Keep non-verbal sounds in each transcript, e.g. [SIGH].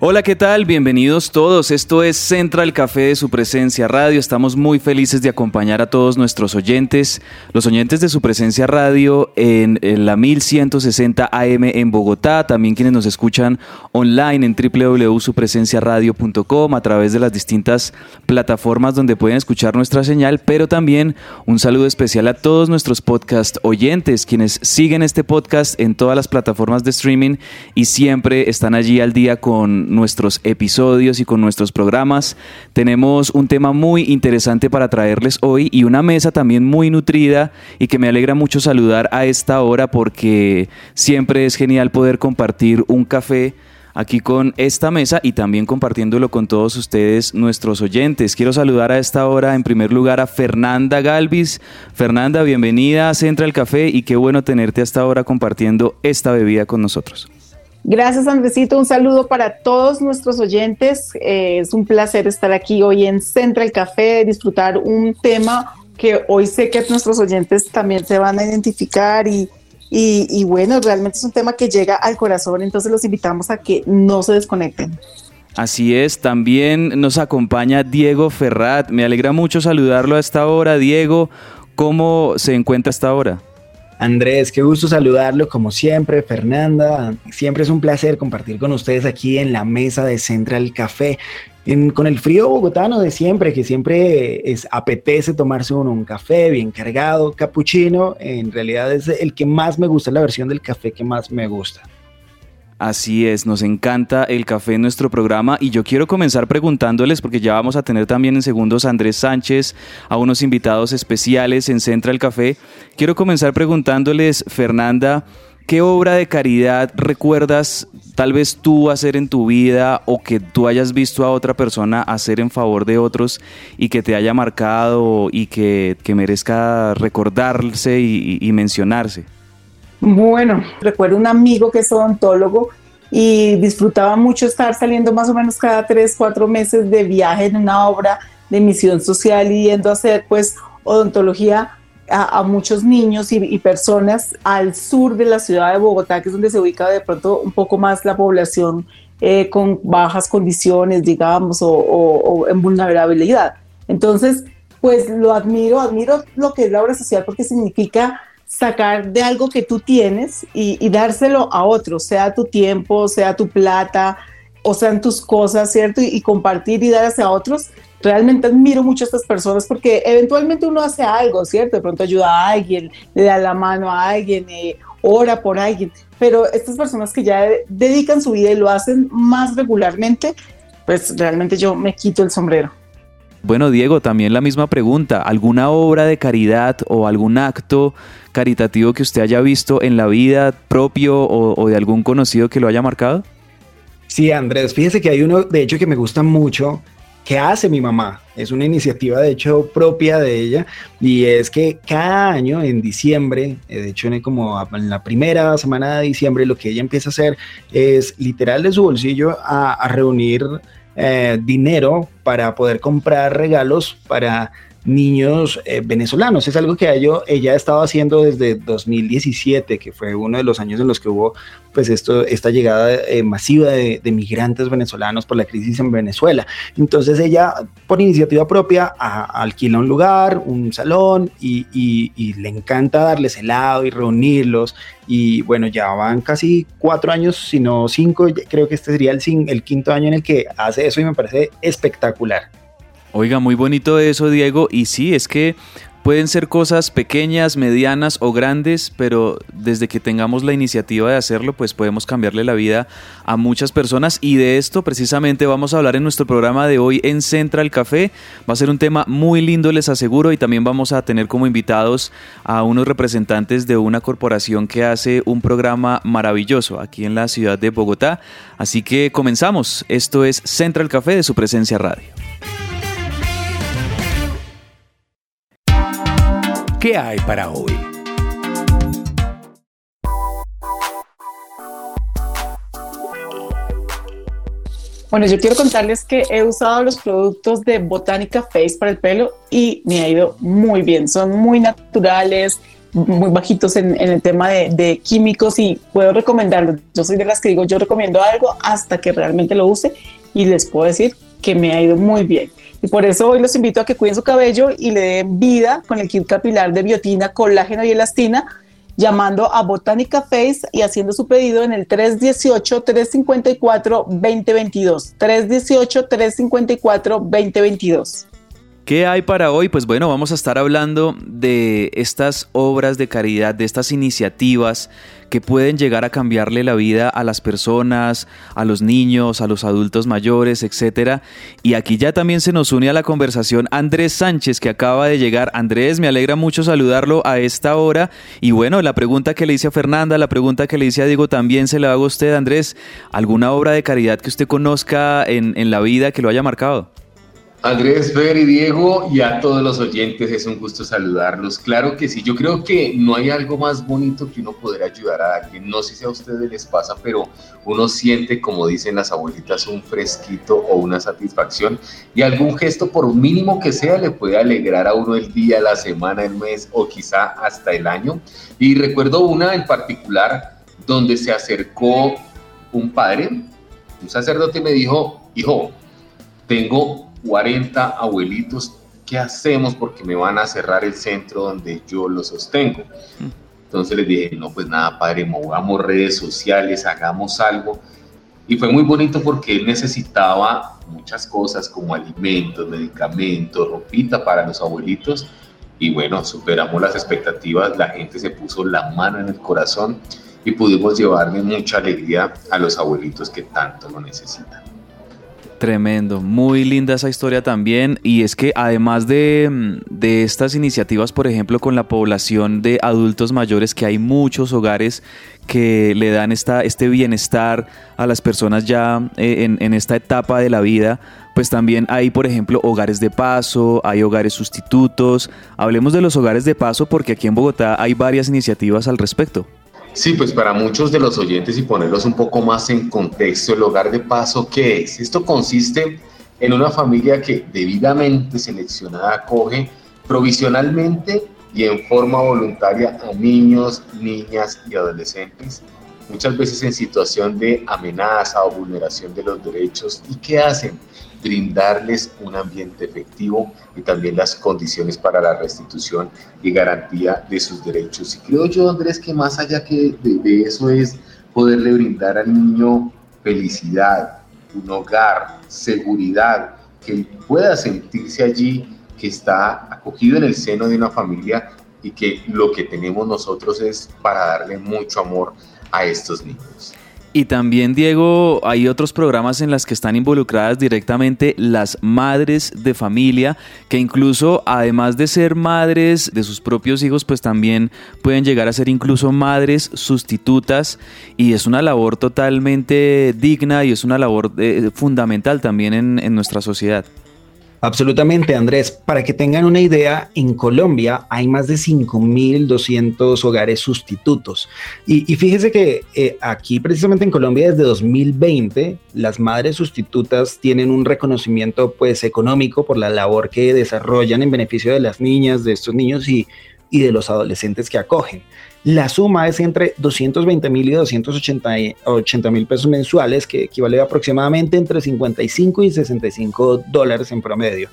Hola, ¿qué tal? Bienvenidos todos. Esto es Central Café de su presencia radio. Estamos muy felices de acompañar a todos nuestros oyentes, los oyentes de su presencia radio en, la 1160 AM en Bogotá, también quienes nos escuchan online en www.supresenciaradio.com a través de las distintas plataformas donde pueden escuchar nuestra señal, pero también un saludo especial a todos nuestros podcast oyentes, quienes siguen este podcast en todas las plataformas de streaming y siempre están allí al día con nuestros episodios y con nuestros programas. Tenemos un tema muy interesante para traerles hoy y una mesa también muy nutrida y que me alegra mucho saludar a esta hora porque siempre es genial poder compartir un café aquí con esta mesa y también compartiéndolo con todos ustedes, nuestros oyentes. Quiero saludar a esta hora en primer lugar a Fernanda Galvis. Fernanda, bienvenida a Central Café y qué bueno tenerte hasta ahora compartiendo esta bebida con nosotros. Gracias, Andresito. Un saludo para todos nuestros oyentes. Eh, es un placer estar aquí hoy en Central Café, disfrutar un tema que hoy sé que nuestros oyentes también se van a identificar y, y, bueno, realmente es un tema que llega al corazón, entonces los invitamos a que no se desconecten. Así es, también nos acompaña Diego Ferrat. Me alegra mucho saludarlo a esta hora. Diego, ¿cómo se encuentra esta hora? Andrés, qué gusto saludarlo como siempre, Fernanda. Siempre es un placer compartir con ustedes aquí en la mesa de Central Café. con el frío bogotano de siempre, que siempre es, apetece tomarse uno un café bien cargado, capuchino, en realidad es el que más me gusta, la versión del café que más me gusta. Así es, nos encanta el café en nuestro programa y yo quiero comenzar preguntándoles, porque ya vamos a tener también en segundos a Andrés Sánchez, a unos invitados especiales en Central Café. Quiero comenzar preguntándoles, Fernanda, ¿qué obra de caridad recuerdas tal vez tú hacer en tu vida o que tú hayas visto a otra persona hacer en favor de otros y que te haya marcado y que, merezca recordarse y mencionarse? Bueno, recuerdo un amigo que es odontólogo y disfrutaba mucho estar saliendo más o menos cada tres, cuatro meses de viaje en una obra de misión social y yendo a hacer pues odontología a, muchos niños y, personas al sur de la ciudad de Bogotá, que es donde se ubica de pronto un poco más la población eh, con bajas condiciones, digamos, o, o en vulnerabilidad. Entonces, pues lo admiro, admiro lo que es la obra social porque significa sacar de algo que tú tienes y, dárselo a otro, sea tu tiempo, sea tu plata, o sean tus cosas, ¿cierto? Y, compartir y dar hacia otros. Realmente admiro mucho a estas personas porque eventualmente uno hace algo, ¿cierto? De pronto ayuda a alguien, le da la mano a alguien, eh, ora por alguien, pero estas personas que ya dedican su vida y lo hacen más regularmente, pues realmente yo me quito el sombrero. Bueno, Diego, también la misma pregunta. ¿Alguna obra de caridad o algún acto caritativo que usted haya visto en la vida propio o, de algún conocido que lo haya marcado? Sí, Andrés, fíjese que hay uno, de hecho, que me gusta mucho, que hace mi mamá. Es una iniciativa, de hecho, propia de ella. Y es que cada año, en diciembre, eh, de hecho, en como en la primera semana de diciembre, lo que ella empieza a hacer es literal de su bolsillo a reunir eh, dinero para poder comprar regalos para niños eh, venezolanos. Es algo que ella, ha estado haciendo desde 2017, que fue uno de los años en los que hubo pues esto, esta llegada eh, masiva de, migrantes venezolanos por la crisis en Venezuela. Entonces ella, por iniciativa propia, alquila un lugar, un salón y, le encanta darles helado y reunirlos. Y bueno, ya van casi cuatro años, si no cinco, creo que este sería el, el quinto año en el que hace eso y me parece espectacular. Oiga, muy bonito eso, Diego. Y sí, es que pueden ser cosas pequeñas, medianas o grandes, pero desde que tengamos la iniciativa de hacerlo, pues podemos cambiarle la vida a muchas personas. Y de esto precisamente vamos a hablar en nuestro programa de hoy en Central Café. Va a ser un tema muy lindo, les aseguro, y también vamos a tener como invitados a unos representantes de una corporación que hace un programa maravilloso aquí en la ciudad de Bogotá. Así que comenzamos. Esto es Central Café de su presencia radio. ¿Qué hay para hoy? Bueno, yo quiero contarles que he usado los productos de Botánica Face para el pelo y me ha ido muy bien. Son muy naturales, muy bajitos en, el tema de, químicos y puedo recomendarlos. Yo soy de las que digo, yo recomiendo algo hasta que realmente lo use y les puedo decir que me ha ido muy bien. Y por eso hoy los invito a que cuiden su cabello y le den vida con el kit capilar de biotina, colágeno y elastina, llamando a Botánica Face y haciendo su pedido en el 318-354-2022. 318-354-2022. ¿Qué hay para hoy? Pues bueno, vamos a estar hablando de estas obras de caridad, de estas iniciativas que pueden llegar a cambiarle la vida a las personas, a los niños, a los adultos mayores, etcétera. Y aquí ya también se nos une a la conversación Andrés Sánchez, que acaba de llegar. Andrés, me alegra mucho saludarlo a esta hora. Y bueno, la pregunta que le hice a Fernanda, la pregunta que le hice a Diego también se la hago a usted, Andrés. ¿Alguna obra de caridad que usted conozca en, en la vida que lo haya marcado? Andrés, Fer y Diego y a todos los oyentes, es un gusto saludarlos. Claro que sí, yo creo que no hay algo más bonito que uno poder ayudar a alguien. No sé si a ustedes les pasa, pero uno siente, como dicen las abuelitas, un fresquito o una satisfacción y algún gesto, por mínimo que sea, le puede alegrar a uno el día, la semana, el mes o quizá hasta el año. Y recuerdo una en particular donde se acercó un padre, un sacerdote me dijo, hijo, tengo 40 abuelitos, ¿qué hacemos? Porque me van a cerrar el centro donde yo lo sostengo. Entonces les dije, no, pues nada, padre, movamos redes sociales, hagamos algo. Y fue muy bonito porque él necesitaba muchas cosas como alimentos, medicamentos, ropita para los abuelitos. Y bueno, superamos las expectativas, la gente se puso la mano en el corazón y pudimos llevarle mucha alegría a los abuelitos que tanto lo necesitan. Tremendo, muy linda esa historia también. Y es que además de, de, estas iniciativas, por ejemplo, con la población de adultos mayores, que hay muchos hogares que le dan esta, este bienestar a las personas ya eh, en, en esta etapa de la vida, pues también hay, por ejemplo, hogares de paso, hay hogares sustitutos. Hablemos de los hogares de paso porque aquí en Bogotá hay varias iniciativas al respecto. Sí, pues para muchos de los oyentes y ponerlos un poco más en contexto, el hogar de paso, ¿qué es? Esto consiste en una familia que debidamente seleccionada acoge provisionalmente y en forma voluntaria a niños, niñas y adolescentes, muchas veces en situación de amenaza o vulneración de los derechos. ¿Y qué hacen? Brindarles un ambiente efectivo y también las condiciones para la restitución y garantía de sus derechos. Y creo yo, Andrés, que más allá que de, eso es poderle brindar al niño felicidad, un hogar, seguridad, que pueda sentirse allí, que está acogido en el seno de una familia y que lo que tenemos nosotros es para darle mucho amor a estos niños. Y también, Diego, hay otros programas en las que están involucradas directamente las madres de familia, que incluso, además de ser madres de sus propios hijos, pues también pueden llegar a ser incluso madres sustitutas. Y es una labor totalmente digna y es una labor eh, fundamental también en, en nuestra sociedad. Absolutamente, Andrés. Para que tengan una idea, en Colombia hay más de 5.200 hogares sustitutos. Y, fíjese que eh, aquí, precisamente en Colombia, desde 2020, las madres sustitutas tienen un reconocimiento pues, económico por la labor que desarrollan en beneficio de las niñas, de estos niños y, y de los adolescentes que acogen. La suma es entre 220 mil y 280 mil pesos mensuales, que equivale aproximadamente entre 55 y 65 dólares en promedio.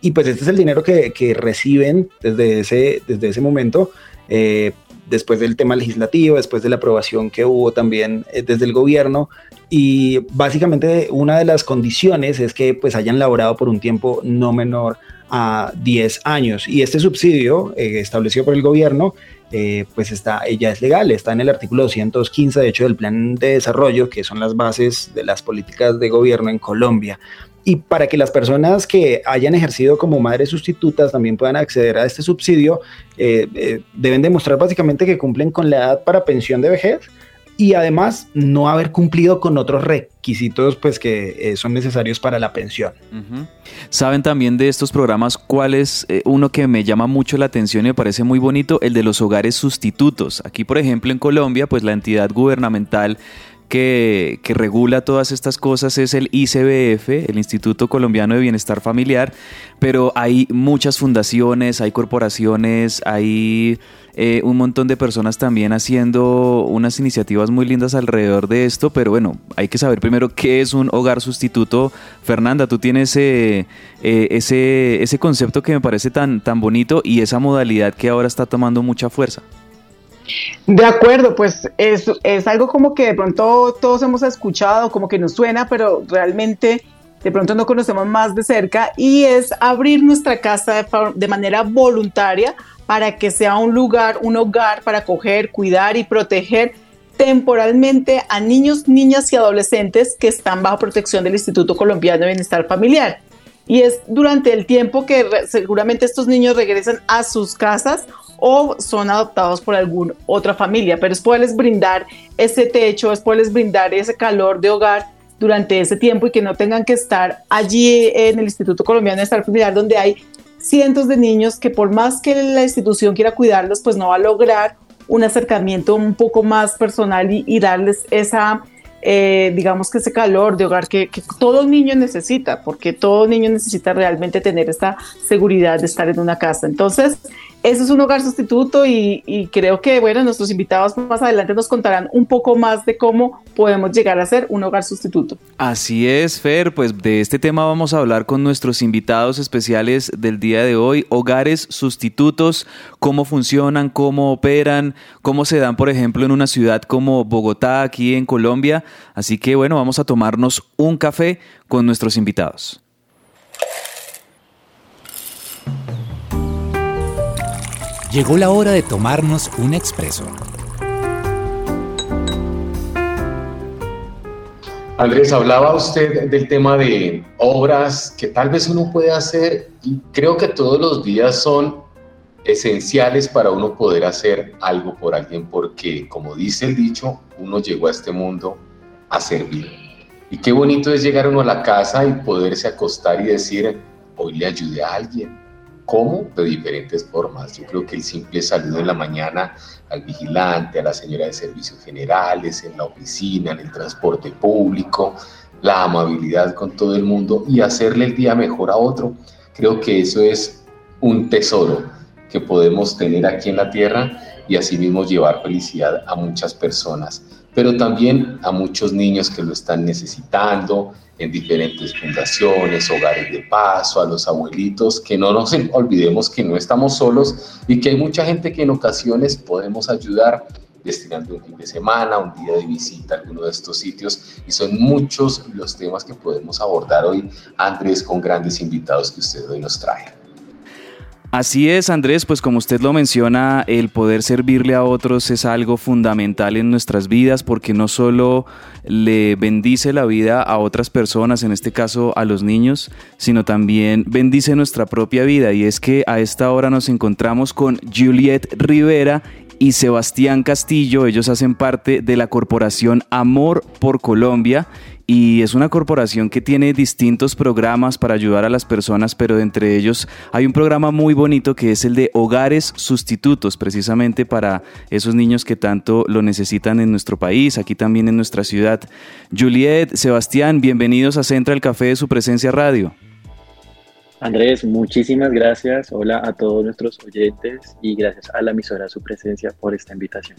Y pues este es el dinero que, reciben desde ese, desde ese momento eh, después del tema legislativo, después de la aprobación que hubo también eh, desde el gobierno. Y básicamente una de las condiciones es que pues hayan laborado por un tiempo no menor a 10 años. Y este subsidio eh, establecido por el gobierno eh, pues está, ella es legal, está en el artículo 215 de hecho del plan de desarrollo, que son las bases de las políticas de gobierno en Colombia. Y para que las personas que hayan ejercido como madres sustitutas también puedan acceder a este subsidio, eh, eh, deben demostrar básicamente que cumplen con la edad para pensión de vejez y además no haber cumplido con otros requisitos pues que son necesarios para la pensión. Saben también de estos programas cuál es eh, uno que me llama mucho la atención y me parece muy bonito, el de los hogares sustitutos. Aquí, por ejemplo, en Colombia, pues la entidad gubernamental que, regula todas estas cosas es el ICBF, el Instituto Colombiano de Bienestar Familiar, pero hay muchas fundaciones, hay corporaciones, hay eh, un montón de personas también haciendo unas iniciativas muy lindas alrededor de esto, pero bueno, hay que saber primero qué es un hogar sustituto. Fernanda, tú tienes eh, eh, ese, ese concepto que me parece tan, tan bonito y esa modalidad que ahora está tomando mucha fuerza. De acuerdo, pues es, es algo como que de pronto todos hemos escuchado, como que nos suena, pero realmente de pronto no conocemos más de cerca y es abrir nuestra casa de, de, manera voluntaria para que sea un lugar, un hogar para acoger, cuidar y proteger temporalmente a niños, niñas y adolescentes que están bajo protección del Instituto Colombiano de Bienestar Familiar. Y es durante el tiempo que seguramente estos niños regresan a sus casas o son adoptados por alguna otra familia, pero es poderles brindar ese techo, es poderles brindar ese calor de hogar durante ese tiempo y que no tengan que estar allí en el Instituto Colombiano de Estar Familiar donde hay cientos de niños que por más que la institución quiera cuidarlos, pues no va a lograr un acercamiento un poco más personal y, darles esa, eh, digamos que ese calor de hogar que, que, todo niño necesita, porque todo niño necesita realmente tener esta seguridad de estar en una casa. Entonces, eso es un hogar sustituto y, creo que, bueno, nuestros invitados más adelante nos contarán un poco más de cómo podemos llegar a ser un hogar sustituto. Así es, Fer, pues de este tema vamos a hablar con nuestros invitados especiales del día de hoy, hogares sustitutos, cómo funcionan, cómo operan, cómo se dan, por ejemplo, en una ciudad como Bogotá, aquí en Colombia. Así que, bueno, vamos a tomarnos un café con nuestros invitados. Llegó la hora de tomarnos un expreso. Andrés, hablaba usted del tema de obras que tal vez uno puede hacer y creo que todos los días son esenciales para uno poder hacer algo por alguien porque, como dice el dicho, uno llegó a este mundo a servir. Y qué bonito es llegar uno a la casa y poderse acostar y decir, hoy le ayudé a alguien, ¿Cómo? De diferentes formas. Yo creo que el simple saludo en la mañana al vigilante, a la señora de servicios generales, en la oficina, en el transporte público, la amabilidad con todo el mundo y hacerle el día mejor a otro, creo que eso es un tesoro que podemos tener aquí en la tierra y asimismo llevar felicidad a muchas personas, pero también a muchos niños que lo están necesitando, en diferentes fundaciones, hogares de paso, a los abuelitos, que no nos [LAUGHS] olvidemos que no estamos solos y que hay mucha gente que en ocasiones podemos ayudar destinando un fin de semana, un día de visita a alguno de estos sitios y son muchos los temas que podemos abordar hoy, Andrés, con grandes invitados que usted hoy nos trae. Así es, Andrés, pues como usted lo menciona, el poder servirle a otros es algo fundamental en nuestras vidas porque no solo le bendice la vida a otras personas, en este caso a los niños, sino también bendice nuestra propia vida. Y es que a esta hora nos encontramos con Juliet Rivera y Sebastián Castillo. Ellos hacen parte de la corporación Amor por Colombia y es una corporación que tiene distintos programas para ayudar a las personas, pero entre ellos hay un programa muy bonito que es el de hogares sustitutos, precisamente para esos niños que tanto lo necesitan en nuestro país, aquí también en nuestra ciudad. Juliet, Sebastián, bienvenidos a Central Café de su presencia radio. Andrés, muchísimas gracias. Hola a todos nuestros oyentes y gracias a la emisora su presencia por esta invitación.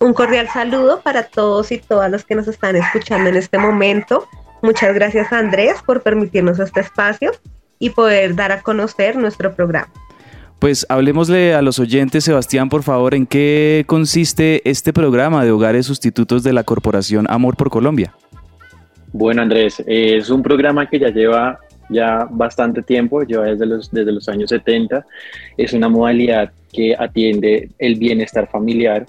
Un cordial saludo para todos y todas los que nos están escuchando en este momento. Muchas gracias Andrés por permitirnos este espacio y poder dar a conocer nuestro programa. Pues hablemosle a los oyentes, Sebastián, por favor, en qué consiste este programa de hogares sustitutos de la Corporación Amor por Colombia. Bueno, Andrés, es un programa que ya lleva ya bastante tiempo, lleva desde los, desde los años 70. Es una modalidad que atiende el bienestar familiar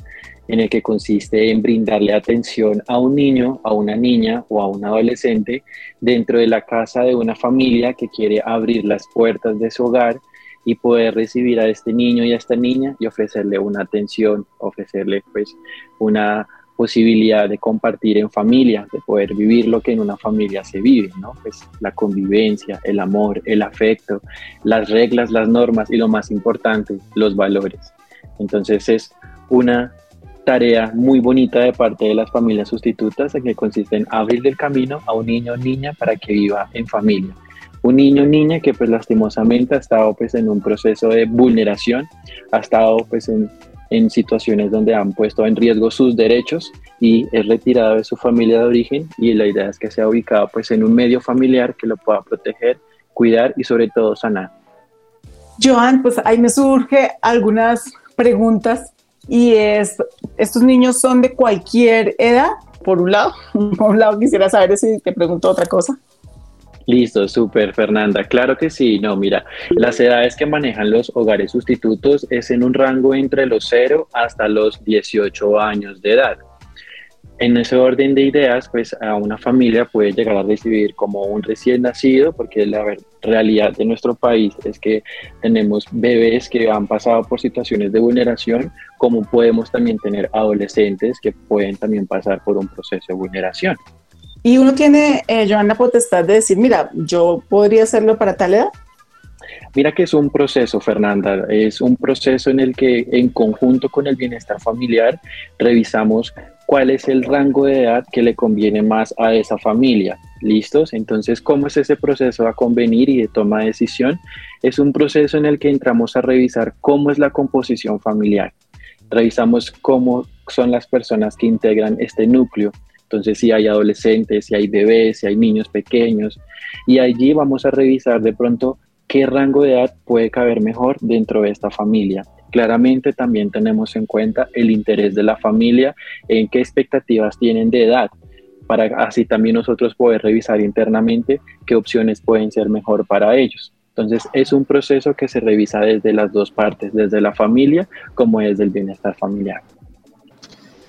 en el que consiste en brindarle atención a un niño, a una niña o a un adolescente dentro de la casa de una familia que quiere abrir las puertas de su hogar y poder recibir a este niño y a esta niña y ofrecerle una atención, ofrecerle pues una posibilidad de compartir en familia, de poder vivir lo que en una familia se vive, ¿no? Pues la convivencia, el amor, el afecto, las reglas, las normas y lo más importante, los valores. Entonces es una tarea muy bonita de parte de las familias sustitutas en que consiste en abrir el camino a un niño o niña para que viva en familia. Un niño o niña que pues lastimosamente ha estado pues en un proceso de vulneración, ha estado pues en en situaciones donde han puesto en riesgo sus derechos y es retirado de su familia de origen y la idea es que sea ubicado pues en un medio familiar que lo pueda proteger, cuidar y sobre todo sanar. Joan, pues ahí me surge algunas preguntas y es, ¿estos niños son de cualquier edad? Por un lado, [LAUGHS] por un lado quisiera saber si te pregunto otra cosa. Listo, súper, Fernanda. Claro que sí. No, mira, las edades que manejan los hogares sustitutos es en un rango entre los 0 hasta los 18 años de edad. En ese orden de ideas, pues a una familia puede llegar a recibir como un recién nacido, porque la realidad de nuestro país es que tenemos bebés que han pasado por situaciones de vulneración, como podemos también tener adolescentes que pueden también pasar por un proceso de vulneración. Y uno tiene, eh, Joan, la potestad de decir, mira, yo podría hacerlo para tal edad. Mira que es un proceso, Fernanda, es un proceso en el que en conjunto con el bienestar familiar revisamos cuál es el rango de edad que le conviene más a esa familia. ¿Listos? Entonces, ¿cómo es ese proceso a convenir y de toma de decisión? Es un proceso en el que entramos a revisar cómo es la composición familiar. Revisamos cómo son las personas que integran este núcleo entonces, si hay adolescentes, si hay bebés, si hay niños pequeños, y allí vamos a revisar de pronto qué rango de edad puede caber mejor dentro de esta familia. Claramente también tenemos en cuenta el interés de la familia, en qué expectativas tienen de edad, para así también nosotros poder revisar internamente qué opciones pueden ser mejor para ellos. Entonces es un proceso que se revisa desde las dos partes, desde la familia como desde el bienestar familiar.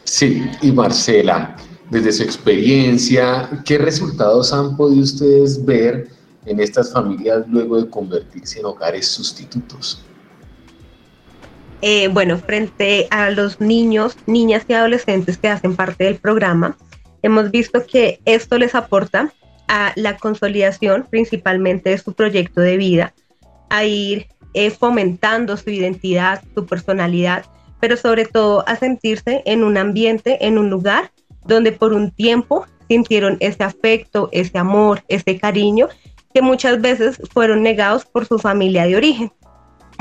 Sí, y Marcela, desde su experiencia, ¿qué resultados han podido ustedes ver en estas familias luego de convertirse en hogares sustitutos? Eh, bueno, frente a los niños, niñas y adolescentes que hacen parte del programa, hemos visto que esto les aporta a la consolidación principalmente de su proyecto de vida, a ir eh, fomentando su identidad, su personalidad, pero sobre todo a sentirse en un ambiente, en un lugar donde por un tiempo sintieron ese afecto, ese amor, ese cariño que muchas veces fueron negados por su familia de origen.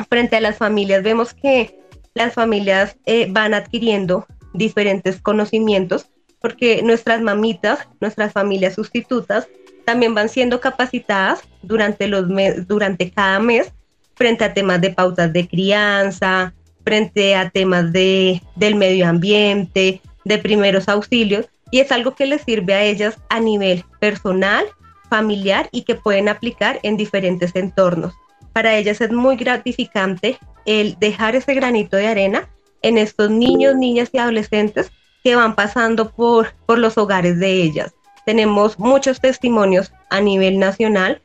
Frente a las familias vemos que las familias eh, van adquiriendo diferentes conocimientos porque nuestras mamitas, nuestras familias sustitutas, también van siendo capacitadas durante, los durante cada mes frente a temas de pautas de crianza, frente a temas de, del medio ambiente, de primeros auxilios y es algo que les sirve a ellas a nivel personal, familiar y que pueden aplicar en diferentes entornos. Para ellas es muy gratificante el dejar ese granito de arena en estos niños, niñas y adolescentes que van pasando por, por los hogares de ellas. Tenemos muchos testimonios a nivel nacional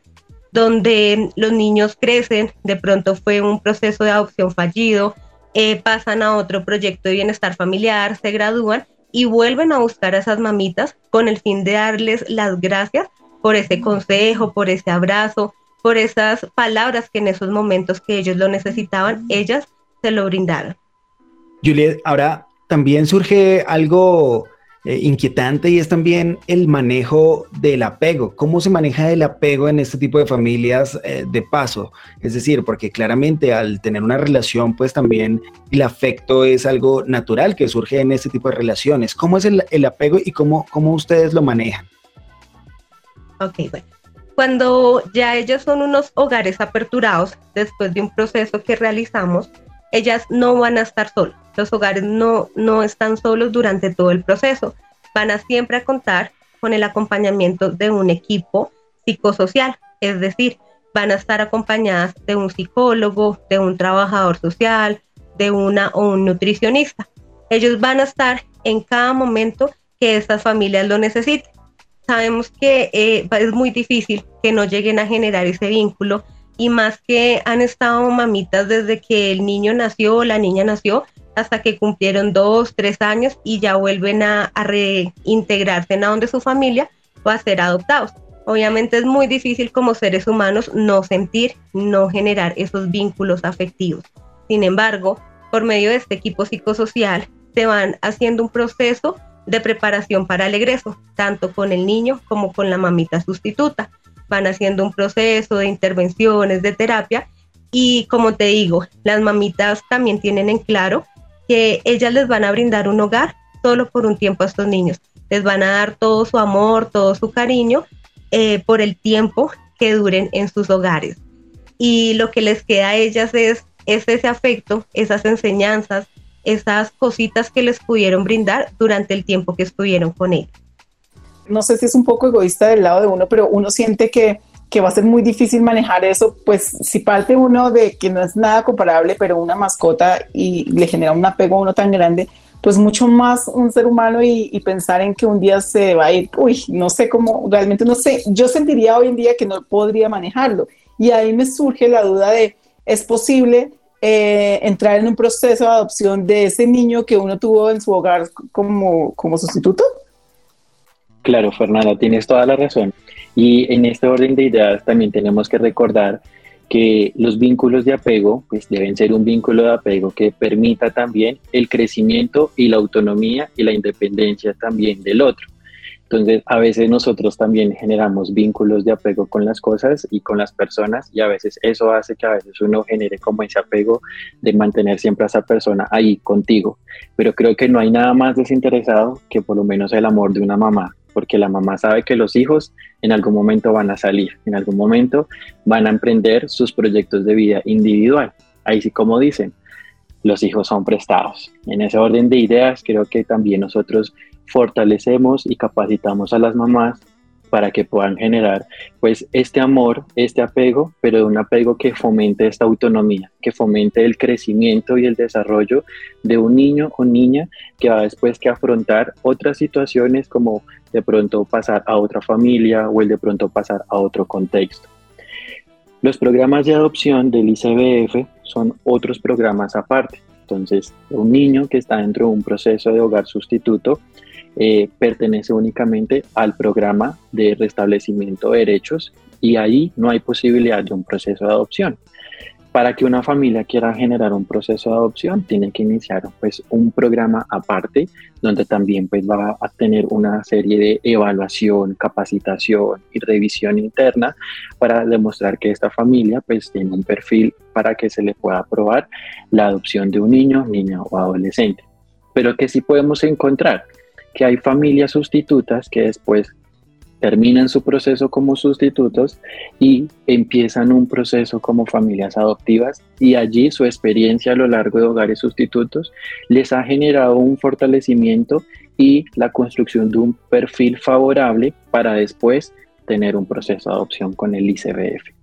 donde los niños crecen, de pronto fue un proceso de adopción fallido, eh, pasan a otro proyecto de bienestar familiar, se gradúan y vuelven a buscar a esas mamitas con el fin de darles las gracias por ese consejo, por ese abrazo, por esas palabras que en esos momentos que ellos lo necesitaban, ellas se lo brindaron. Juliet, ahora también surge algo eh, inquietante y es también el manejo del apego. ¿Cómo se maneja el apego en este tipo de familias eh, de paso? Es decir, porque claramente al tener una relación, pues también el afecto es algo natural que surge en este tipo de relaciones. ¿Cómo es el, apego y cómo, cómo ustedes lo manejan? Ok, bueno. Cuando ya ellas son unos hogares aperturados, después de un proceso que realizamos, ellas no van a estar solas. Los hogares no, no están solos durante todo el proceso. Van a siempre a contar con el acompañamiento de un equipo psicosocial, es decir, van a estar acompañadas de un psicólogo, de un trabajador social, de una o un nutricionista. Ellos van a estar en cada momento que estas familias lo necesiten. Sabemos que eh, es muy difícil que no lleguen a generar ese vínculo y más que han estado mamitas desde que el niño nació o la niña nació hasta que cumplieron dos, tres años y ya vuelven a, reintegrarse en a donde su familia o a ser adoptados. Obviamente es muy difícil como seres humanos no sentir, no generar esos vínculos afectivos. Sin embargo, por medio de este equipo psicosocial, se van haciendo un proceso de preparación para el egreso, tanto con el niño como con la mamita sustituta. Van haciendo un proceso de intervenciones, de terapia, y como te digo, las mamitas también tienen en claro que ellas les van a brindar un hogar solo por un tiempo a estos niños. Les van a dar todo su amor, todo su cariño eh, por el tiempo que duren en sus hogares. Y lo que les queda a ellas es, es ese afecto, esas enseñanzas, esas cositas que les pudieron brindar durante el tiempo que estuvieron con él. No sé si es un poco egoísta del lado de uno, pero uno siente que, que va a ser muy difícil manejar eso, pues si parte uno de que no es nada comparable, pero una mascota y le genera un apego a uno tan grande, pues mucho más un ser humano y, y, pensar en que un día se va a ir, uy, no sé cómo, realmente no sé, yo sentiría hoy en día que no podría manejarlo. Y ahí me surge la duda de, ¿es posible eh, entrar en un proceso de adopción de ese niño que uno tuvo en su hogar como, como sustituto? Claro, Fernanda, tienes toda la razón. Y en este orden de ideas también tenemos que recordar que los vínculos de apego pues deben ser un vínculo de apego que permita también el crecimiento y la autonomía y la independencia también del otro. Entonces, a veces nosotros también generamos vínculos de apego con las cosas y con las personas y a veces eso hace que a veces uno genere como ese apego de mantener siempre a esa persona ahí contigo. Pero creo que no hay nada más desinteresado que por lo menos el amor de una mamá, porque la mamá sabe que los hijos en algún momento van a salir, en algún momento van a emprender sus proyectos de vida individual. Ahí sí como dicen, los hijos son prestados. En ese orden de ideas creo que también nosotros fortalecemos y capacitamos a las mamás para que puedan generar pues este amor, este apego, pero de un apego que fomente esta autonomía, que fomente el crecimiento y el desarrollo de un niño o niña que va después que afrontar otras situaciones como de pronto pasar a otra familia o el de pronto pasar a otro contexto. Los programas de adopción del ICBF son otros programas aparte. Entonces, un niño que está dentro de un proceso de hogar sustituto eh, pertenece únicamente al programa de restablecimiento de derechos y ahí no hay posibilidad de un proceso de adopción. Para que una familia quiera generar un proceso de adopción, tiene que iniciar pues, un programa aparte, donde también pues, va a tener una serie de evaluación, capacitación y revisión interna para demostrar que esta familia pues, tiene un perfil para que se le pueda aprobar la adopción de un niño, niña o adolescente. Pero que sí podemos encontrar que hay familias sustitutas que después terminan su proceso como sustitutos y empiezan un proceso como familias adoptivas y allí su experiencia a lo largo de hogares sustitutos les ha generado un fortalecimiento y la construcción de un perfil favorable para después tener un proceso de adopción con el ICBF.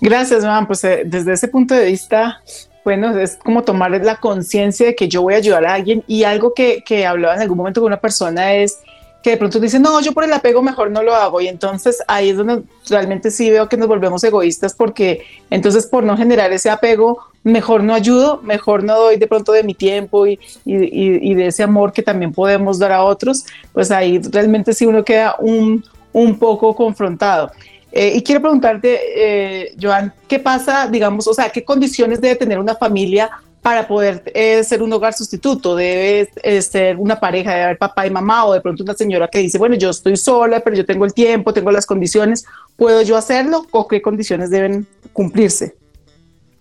Gracias, Juan. Pues eh, desde ese punto de vista bueno, es como tomar la conciencia de que yo voy a ayudar a alguien y algo que, que hablaba en algún momento con una persona es que de pronto dice, no, yo por el apego mejor no lo hago. Y entonces ahí es donde realmente sí veo que nos volvemos egoístas porque entonces por no generar ese apego, mejor no ayudo, mejor no doy de pronto de mi tiempo y, y, y de ese amor que también podemos dar a otros, pues ahí realmente sí uno queda un, un poco confrontado. Eh, y quiero preguntarte, eh, Joan, ¿qué pasa, digamos, o sea, qué condiciones debe tener una familia para poder eh, ser un hogar sustituto? ¿Debe ser una pareja, debe haber papá y mamá o de pronto una señora que dice, bueno, yo estoy sola, pero yo tengo el tiempo, tengo las condiciones, ¿puedo yo hacerlo o qué condiciones deben cumplirse?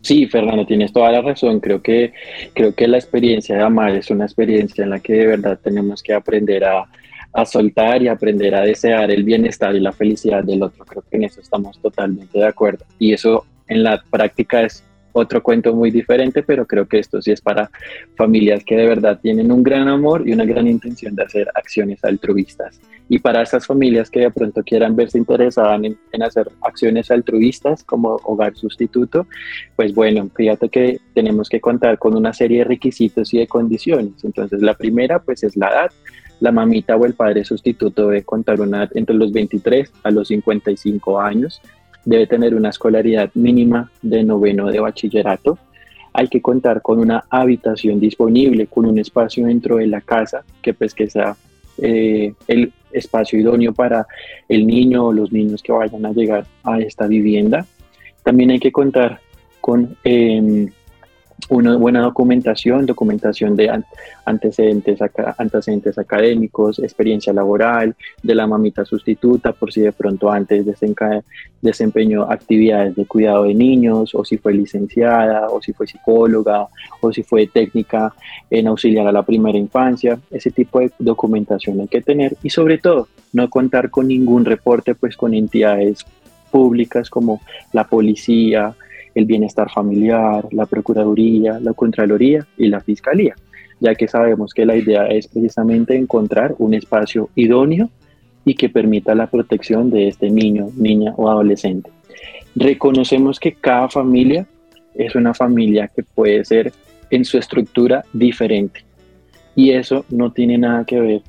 Sí, Fernando, tienes toda la razón. Creo que, creo que la experiencia de amar es una experiencia en la que de verdad tenemos que aprender a, a soltar y aprender a desear el bienestar y la felicidad del otro. Creo que en eso estamos totalmente de acuerdo. Y eso en la práctica es otro cuento muy diferente, pero creo que esto sí es para familias que de verdad tienen un gran amor y una gran intención de hacer acciones altruistas. Y para esas familias que de pronto quieran verse interesadas en, hacer acciones altruistas como hogar sustituto, pues bueno, fíjate que tenemos que contar con una serie de requisitos y de condiciones. Entonces, la primera pues es la edad. La mamita o el padre sustituto debe contar una entre los 23 a los 55 años debe tener una escolaridad mínima de noveno de bachillerato. Hay que contar con una habitación disponible, con un espacio dentro de la casa que pues que sea eh, el espacio idóneo para el niño o los niños que vayan a llegar a esta vivienda. También hay que contar con em, una buena documentación, documentación de antecedentes, académicos, experiencia laboral, de la mamita sustituta, por si de pronto antes desempeñó actividades de cuidado de niños, o si fue licenciada, o si fue psicóloga, o si fue técnica en auxiliar a la primera infancia. Ese tipo de documentación hay que tener y sobre todo no contar con ningún reporte pues con entidades públicas como la policía, el bienestar familiar, la Procuraduría, la Contraloría y la Fiscalía, ya que sabemos que la idea es precisamente encontrar un espacio idóneo y que permita la protección de este niño, niña o adolescente. Reconocemos que cada familia es una familia que puede ser en su estructura diferente y eso no tiene nada que ver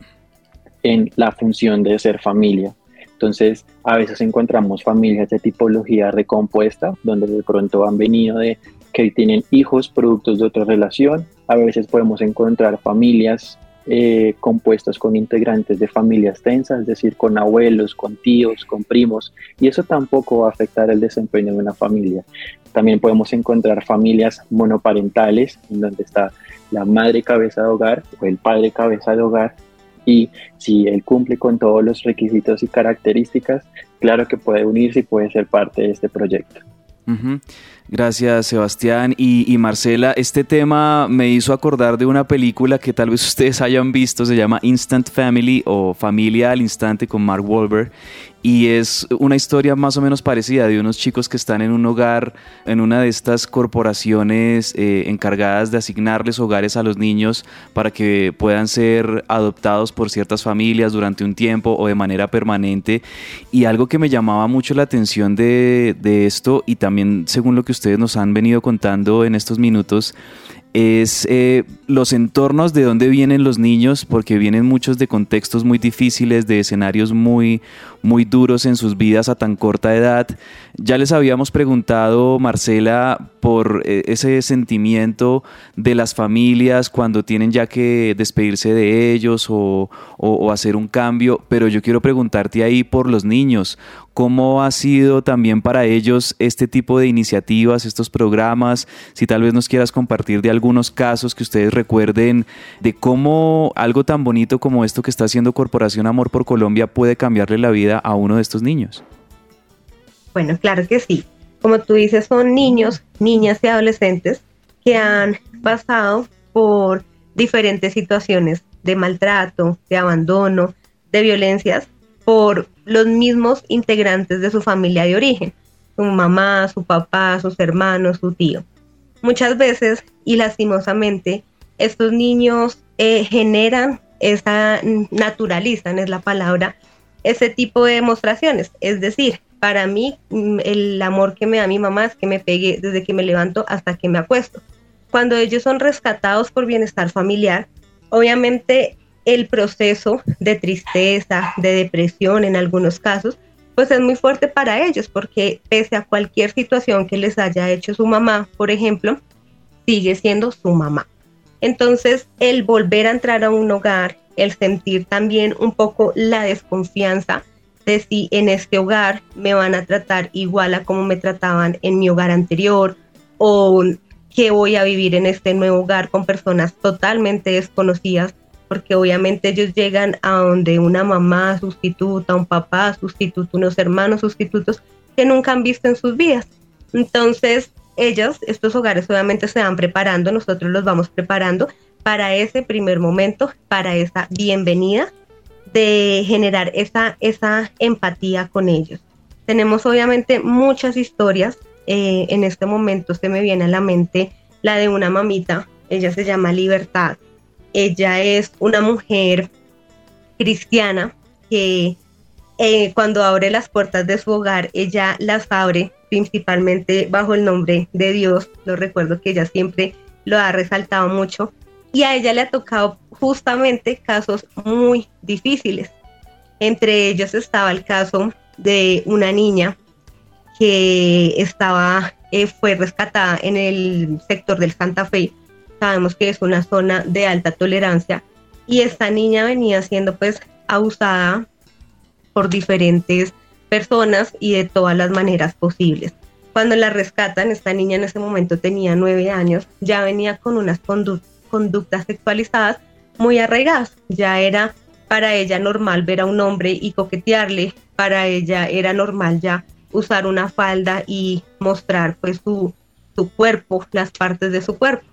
en la función de ser familia. Entonces, a veces encontramos familias de tipología recompuesta, donde de pronto han venido de que tienen hijos productos de otra relación. A veces podemos encontrar familias eh, compuestas con integrantes de familias tensas, es decir, con abuelos, con tíos, con primos, y eso tampoco va a afectar el desempeño de una familia. También podemos encontrar familias monoparentales, en donde está la madre cabeza de hogar o el padre cabeza de hogar, y si él cumple con todos los requisitos y características, claro que puede unirse y puede ser parte de este proyecto. Gracias, Sebastián. Y, Marcela, este tema me hizo acordar de una película que tal vez [LAUGHS] ustedes hayan visto, se llama Instant Family o Familia al Instante con Mark Wahlberg. Y es una historia más o menos parecida de unos chicos que están en un hogar, en una de estas corporaciones eh, encargadas de asignarles hogares a los niños para que puedan ser adoptados por ciertas familias durante un tiempo o de manera permanente. Y algo que me llamaba mucho la atención de, de esto, y también según lo que ustedes nos han venido contando en estos minutos, es eh, los entornos de dónde vienen los niños, porque vienen muchos de contextos muy difíciles, de escenarios muy, muy duros en sus vidas a tan corta edad. Ya les habíamos preguntado, Marcela, por eh, ese sentimiento de las familias cuando tienen ya que despedirse de ellos o, o hacer un cambio, pero yo quiero preguntarte ahí por los niños. ¿Cómo ha sido también para ellos este tipo de iniciativas, estos programas? Si tal vez nos quieras compartir de algunos casos que ustedes recuerden de cómo algo tan bonito como esto que está haciendo Corporación Amor por Colombia puede cambiarle la vida a uno de estos niños. Bueno, claro que sí. Como tú dices, son niños, niñas y adolescentes que han pasado por diferentes situaciones de maltrato, de abandono, de violencias por los mismos integrantes de su familia de origen, su mamá, su papá, sus hermanos, su tío. Muchas veces y lastimosamente estos niños eh, generan esa, naturalizan es la palabra, ese tipo de demostraciones. Es decir, para mí mm, el amor que me da mi mamá es que me pegue desde que me levanto hasta que me acuesto. Cuando ellos son rescatados por bienestar familiar, obviamente el proceso de tristeza, de depresión en algunos casos, pues es muy fuerte para ellos porque pese a cualquier situación que les haya hecho su mamá, por ejemplo, sigue siendo su mamá. Entonces, el volver a entrar a un hogar, el sentir también un poco la desconfianza de si en este hogar me van a tratar igual a como me trataban en mi hogar anterior o que voy a vivir en este nuevo hogar con personas totalmente desconocidas porque obviamente ellos llegan a donde una mamá sustituta, un papá sustituto, unos hermanos sustitutos que nunca han visto en sus vidas. Entonces, ellos, estos hogares obviamente se van preparando, nosotros los vamos preparando para ese primer momento, para esa bienvenida de generar esa, esa empatía con ellos. Tenemos obviamente muchas historias. Eh, en este momento se me viene a la mente la de una mamita. Ella se llama Libertad. Ella es una mujer cristiana que eh, cuando abre las puertas de su hogar, ella las abre principalmente bajo el nombre de Dios. Lo recuerdo que ella siempre lo ha resaltado mucho. Y a ella le ha tocado justamente casos muy difíciles. Entre ellos estaba el caso de una niña que estaba, eh, fue rescatada en el sector del Santa Fe. Sabemos que es una zona de alta tolerancia y esta niña venía siendo pues abusada por diferentes personas y de todas las maneras posibles. Cuando la rescatan, esta niña en ese momento tenía nueve años, ya venía con unas conductas sexualizadas muy arraigadas. Ya era para ella normal ver a un hombre y coquetearle, para ella era normal ya usar una falda y mostrar pues su, su cuerpo, las partes de su cuerpo.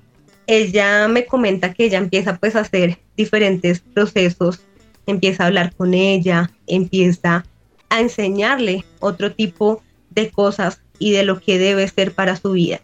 Ella me comenta que ella empieza pues a hacer diferentes procesos empieza a hablar con ella, empieza a enseñarle otro tipo de cosas y de lo que debe ser para su vida.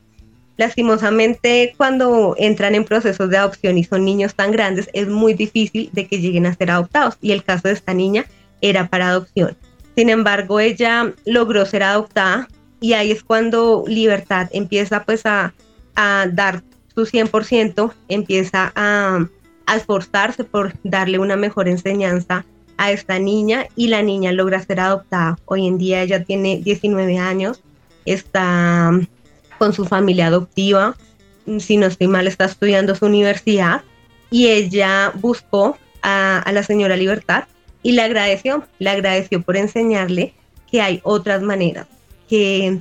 Lastimosamente, cuando entran en procesos de adopción y son niños tan grandes, es muy difícil de que lleguen a ser adoptados. Y el caso de esta niña era para adopción. Sin embargo, ella logró ser adoptada y ahí es cuando Libertad empieza pues a, a dar su 100%, empieza a, a esforzarse por darle una mejor enseñanza a esta niña y la niña logra ser adoptada. Hoy en día ella tiene 19 años, está con su familia adoptiva, si no estoy mal está estudiando su universidad y ella buscó a, la señora Libertad y le agradeció, le agradeció por enseñarle que hay otras maneras, que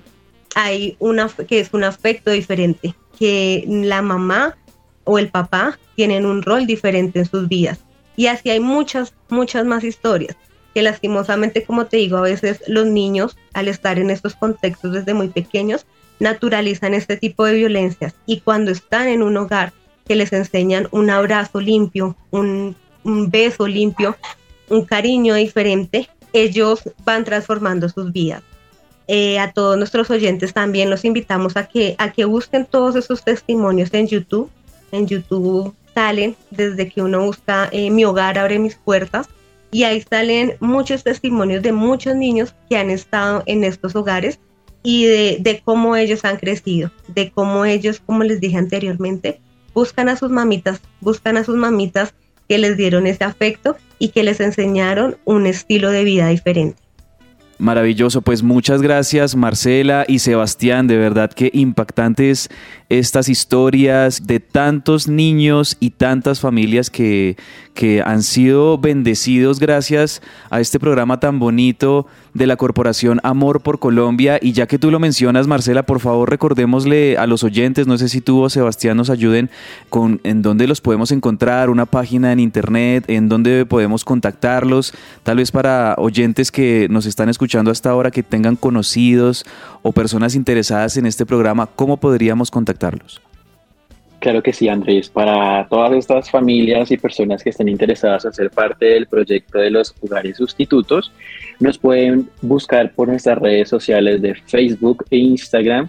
hay una que es un aspecto diferente, que la mamá o el papá tienen un rol diferente en sus vidas. Y así hay muchas, muchas más historias que lastimosamente, como te digo, a veces los niños, al estar en estos contextos desde muy pequeños, naturalizan este tipo de violencias. Y cuando están en un hogar que les enseñan un abrazo limpio, un, beso limpio, un cariño diferente, ellos van transformando sus vidas. Eh, a todos nuestros oyentes también los invitamos a que, a que busquen todos esos testimonios en YouTube en YouTube salen desde que uno busca eh, Mi hogar abre mis puertas y ahí salen muchos testimonios de muchos niños que han estado en estos hogares y de, cómo ellos han crecido, de cómo ellos, como les dije anteriormente, buscan a sus mamitas, buscan a sus mamitas que les dieron ese afecto y que les enseñaron un estilo de vida diferente. Maravilloso, pues muchas gracias Marcela y Sebastián, de verdad que impactantes estas historias de tantos niños y tantas familias que, que han sido bendecidos gracias a este programa tan bonito de la Corporación Amor por Colombia. Y ya que tú lo mencionas, Marcela, por favor recordémosle a los oyentes, no sé si tú o Sebastián nos ayuden con en dónde los podemos encontrar, una página en internet, en dónde podemos contactarlos, tal vez para oyentes que nos están escuchando hasta ahora, que tengan conocidos o personas interesadas en este programa, ¿cómo podríamos contactarlos? Claro que sí, Andrés. Para todas estas familias y personas que estén interesadas en ser parte del proyecto de los hogares sustitutos, nos pueden buscar por nuestras redes sociales de Facebook e Instagram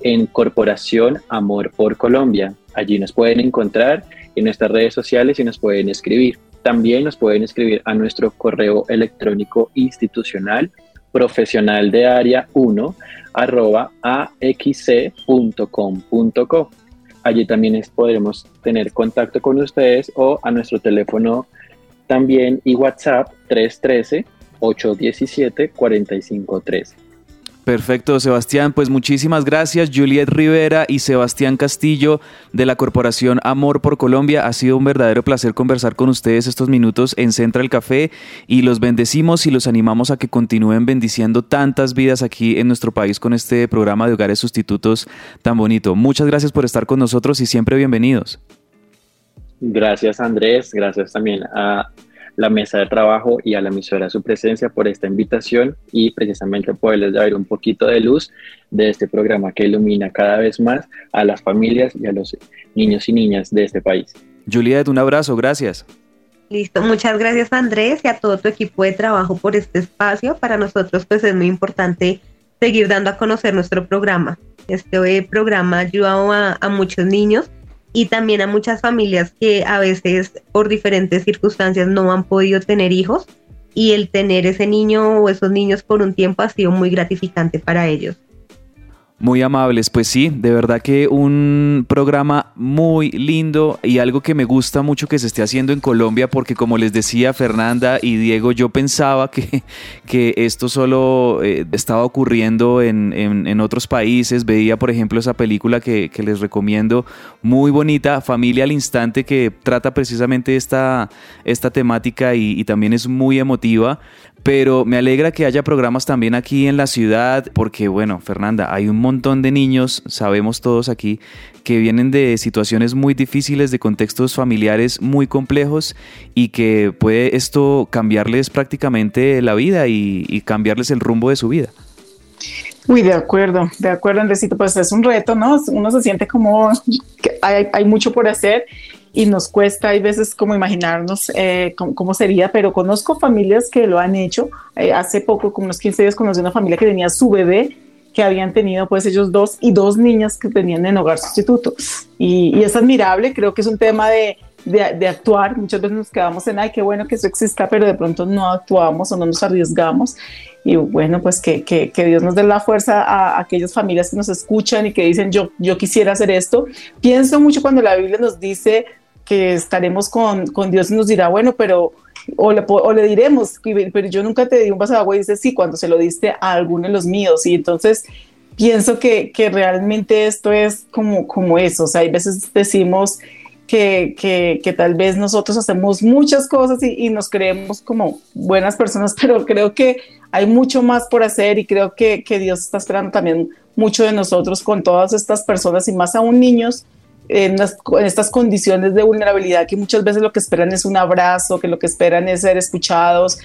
en Corporación Amor por Colombia. Allí nos pueden encontrar en nuestras redes sociales y nos pueden escribir. También nos pueden escribir a nuestro correo electrónico institucional profesional de área 1 arroba axc.com.co. Allí también podremos tener contacto con ustedes o a nuestro teléfono también y WhatsApp 313 817 4513. Perfecto, Sebastián. Pues muchísimas gracias, Juliet Rivera y Sebastián Castillo de la Corporación Amor por Colombia. Ha sido un verdadero placer conversar con ustedes estos minutos en Central Café y los bendecimos y los animamos a que continúen bendiciendo tantas vidas aquí en nuestro país con este programa de hogares sustitutos tan bonito. Muchas gracias por estar con nosotros y siempre bienvenidos. Gracias, Andrés. Gracias también a la mesa de trabajo y a la emisora su presencia por esta invitación y precisamente poderles dar un poquito de luz de este programa que ilumina cada vez más a las familias y a los niños y niñas de este país. Juliet, un abrazo, gracias. Listo, muchas gracias Andrés y a todo tu equipo de trabajo por este espacio. Para nosotros pues es muy importante seguir dando a conocer nuestro programa. Este programa ha ayudado a, a muchos niños y también a muchas familias que a veces por diferentes circunstancias no han podido tener hijos y el tener ese niño o esos niños por un tiempo ha sido muy gratificante para ellos. Muy amables, pues sí, de verdad que un programa muy lindo y algo que me gusta mucho que se esté haciendo en Colombia porque como les decía Fernanda y Diego, yo pensaba que, [LAUGHS] que esto solo eh, estaba ocurriendo en, en, otros países, veía por ejemplo esa película que, que, les recomiendo, muy bonita, Familia al Instante, que trata precisamente esta, esta temática y, y también es muy emotiva, pero me alegra que haya programas también aquí en la ciudad, porque bueno, Fernanda, hay un montón de niños, sabemos todos aquí, que vienen de situaciones muy difíciles, de contextos familiares muy complejos y que puede esto cambiarles prácticamente la vida y, cambiarles el rumbo de su vida. Uy, de acuerdo, de acuerdo, Andresito, pues es un reto, ¿no? Uno se siente como que hay, hay mucho por hacer y nos cuesta hay veces como imaginarnos eh, cómo, sería, pero conozco familias que lo han hecho. Eh, hace poco, como unos 15 días, conocí una familia que tenía su bebé que habían tenido pues ellos dos y dos niñas que tenían en hogar sustituto. Y, es admirable, creo que es un tema de, de, actuar. Muchas veces nos quedamos en, ay, qué bueno que eso exista, pero de pronto no actuamos o no nos arriesgamos. Y bueno, pues que, que, que Dios nos dé la fuerza a, a, aquellas familias que nos escuchan y que dicen, yo, yo quisiera hacer esto. Pienso mucho cuando la Biblia nos dice, que estaremos con, con Dios y nos dirá, bueno, pero, o le, o le diremos, pero yo nunca te di un vaso de agua y dice, sí, cuando se lo diste a alguno de los míos. Y entonces pienso que, que realmente esto es como, como eso, o sea, hay veces decimos que, que, que, tal vez nosotros hacemos muchas cosas y, y, nos creemos como buenas personas, [LAUGHS] pero creo que hay mucho más por hacer y creo que, que Dios está esperando también mucho de nosotros con todas estas personas y más aún niños en, estas condiciones de vulnerabilidad que muchas veces lo que esperan es un abrazo, que lo que esperan es ser escuchados.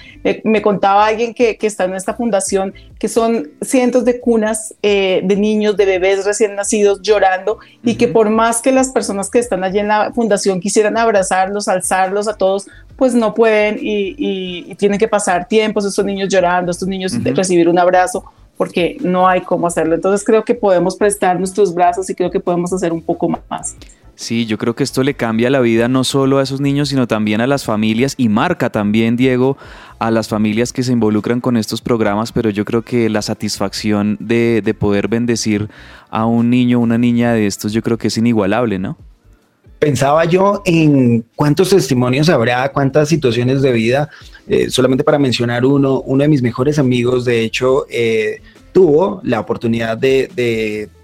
me contaba alguien que, que, está en esta fundación que son cientos de cunas eh, de niños, de bebés recién nacidos llorando y que por más que las personas que están allí en la fundación quisieran abrazarlos, alzarlos a todos, pues no pueden y, y, tienen que pasar tiempos estos niños llorando, estos niños recibir un abrazo porque no hay cómo hacerlo. Entonces creo que podemos prestar nuestros brazos y creo que podemos hacer un poco más. Sí, yo creo que esto le cambia la vida no solo a esos niños, sino también a las familias y marca también, Diego, a las familias que se involucran con estos programas, pero yo creo que la satisfacción de, de poder bendecir a un niño o una niña de estos, yo creo que es inigualable, ¿no? Pensaba yo en cuántos testimonios habrá, cuántas situaciones de vida, eh, solamente para mencionar uno, uno de mis mejores amigos, de hecho, eh, tuvo la oportunidad de,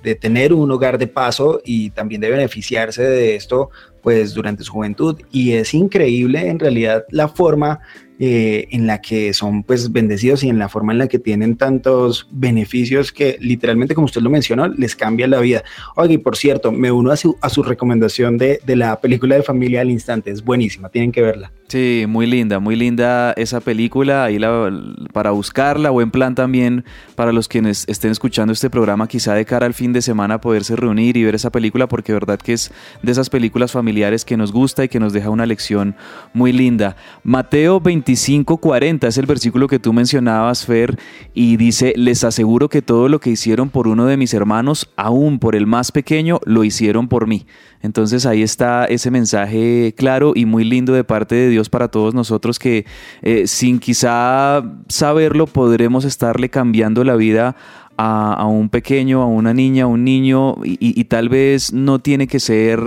de, tener un hogar de paso y también de beneficiarse de esto pues durante su juventud. Y es increíble en realidad la forma eh, en la que son pues bendecidos y en la forma en la que tienen tantos beneficios que literalmente como usted lo mencionó les cambia la vida. Oye, y por cierto, me uno a su, a su recomendación de, de la película de familia al instante, es buenísima, tienen que verla. Sí, muy linda, muy linda esa película, ahí la, para buscarla, buen plan también para los quienes estén escuchando este programa, quizá de cara al fin de semana poderse reunir y ver esa película, porque verdad que es de esas películas familiares que nos gusta y que nos deja una lección muy linda. Mateo 25:40 es el versículo que tú mencionabas, Fer, y dice, les aseguro que todo lo que hicieron por uno de mis hermanos, aún por el más pequeño, lo hicieron por mí. Entonces ahí está ese mensaje claro y muy lindo de parte de Dios para todos nosotros que eh, sin quizá saberlo podremos estarle cambiando la vida a, un pequeño, a una niña, a un niño y, tal vez no tiene que ser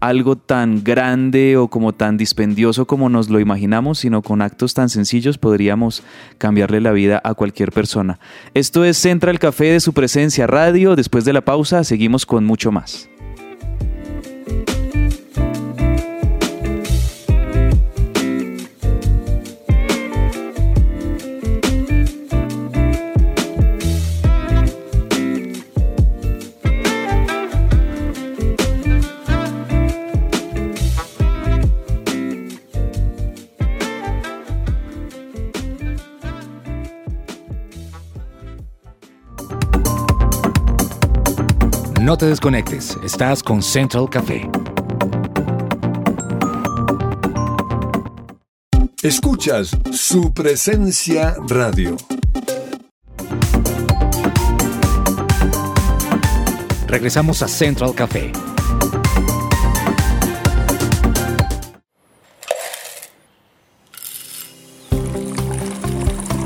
algo tan grande o como tan dispendioso como nos lo imaginamos, sino con actos tan sencillos podríamos cambiarle la vida a cualquier persona. Esto es Central Café de su presencia radio. Después de la pausa seguimos con mucho más. No te desconectes, estás con Central Café. Escuchas su presencia radio. Regresamos a Central Café.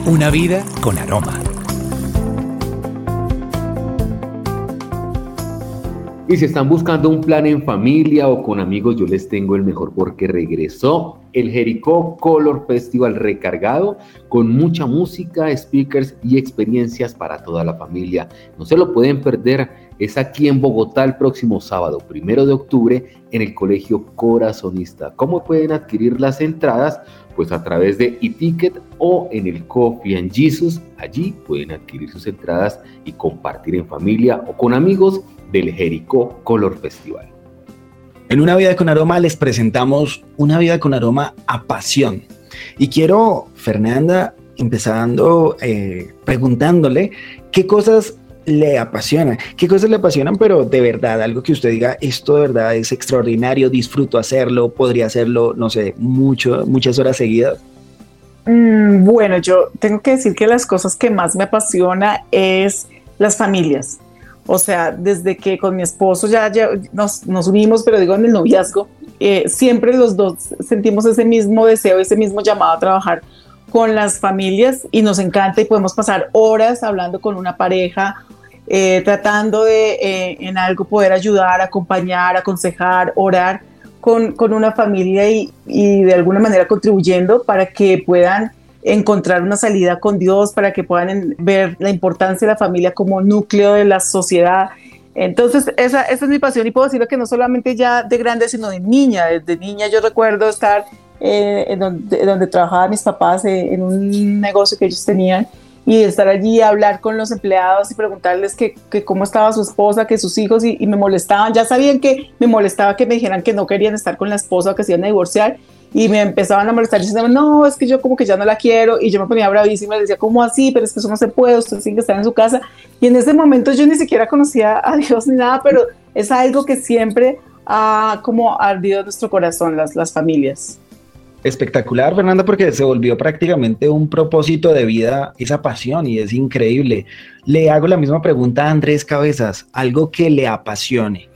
Una vida con aroma. Y si están buscando un plan en familia o con amigos, yo les tengo el mejor porque regresó el Jericó Color Festival recargado con mucha música, speakers y experiencias para toda la familia. No se lo pueden perder. Es aquí en Bogotá el próximo sábado, primero de octubre, en el Colegio Corazonista. ¿Cómo pueden adquirir las entradas? Pues a través de e-ticket o en el Coffee and Jesus. Allí pueden adquirir sus entradas y compartir en familia o con amigos del Jericó Color Festival. En Una Vida con Aroma les presentamos Una Vida con Aroma a Pasión. Y quiero, Fernanda, empezando eh, preguntándole qué cosas le apasionan, qué cosas le apasionan, pero de verdad, algo que usted diga, esto de verdad es extraordinario, disfruto hacerlo, podría hacerlo, no sé, mucho, muchas horas seguidas. Mm, bueno, yo tengo que decir que las cosas que más me apasiona es las familias. O sea, desde que con mi esposo ya, nos, nos, unimos, pero digo en el noviazgo, eh, siempre los dos sentimos ese mismo deseo, ese mismo llamado a trabajar con las familias y nos encanta y podemos pasar horas hablando con una pareja, eh, tratando de eh, en algo poder ayudar, acompañar, aconsejar, orar con, con una familia y, y de alguna manera contribuyendo para que puedan encontrar una salida con Dios, para que puedan ver la importancia de la familia como núcleo de la sociedad. Entonces, esa, esa es mi pasión y puedo decirlo que no solamente ya de grande, sino de niña. Desde niña yo recuerdo estar eh, en donde, donde, trabajaban mis papás eh, en un negocio que ellos tenían y estar allí a hablar con los empleados y preguntarles que, que cómo estaba su esposa, que sus hijos y, y, me molestaban. Ya sabían que me molestaba que me dijeran que no querían estar con la esposa que se iban a divorciar y me empezaban a molestar diciendo, no, es que yo como que ya no la quiero y yo me ponía bravísima decía, ¿cómo así? Pero es que eso no se puede, usted tiene que estar en su casa. Y en ese momento yo ni siquiera conocía a Dios ni nada, pero es algo que siempre ha como ardido nuestro corazón, las, las familias. Espectacular, Fernanda, porque se volvió prácticamente un propósito de vida, esa pasión, y es increíble. Le hago la misma pregunta a Andrés Cabezas, algo que le apasione.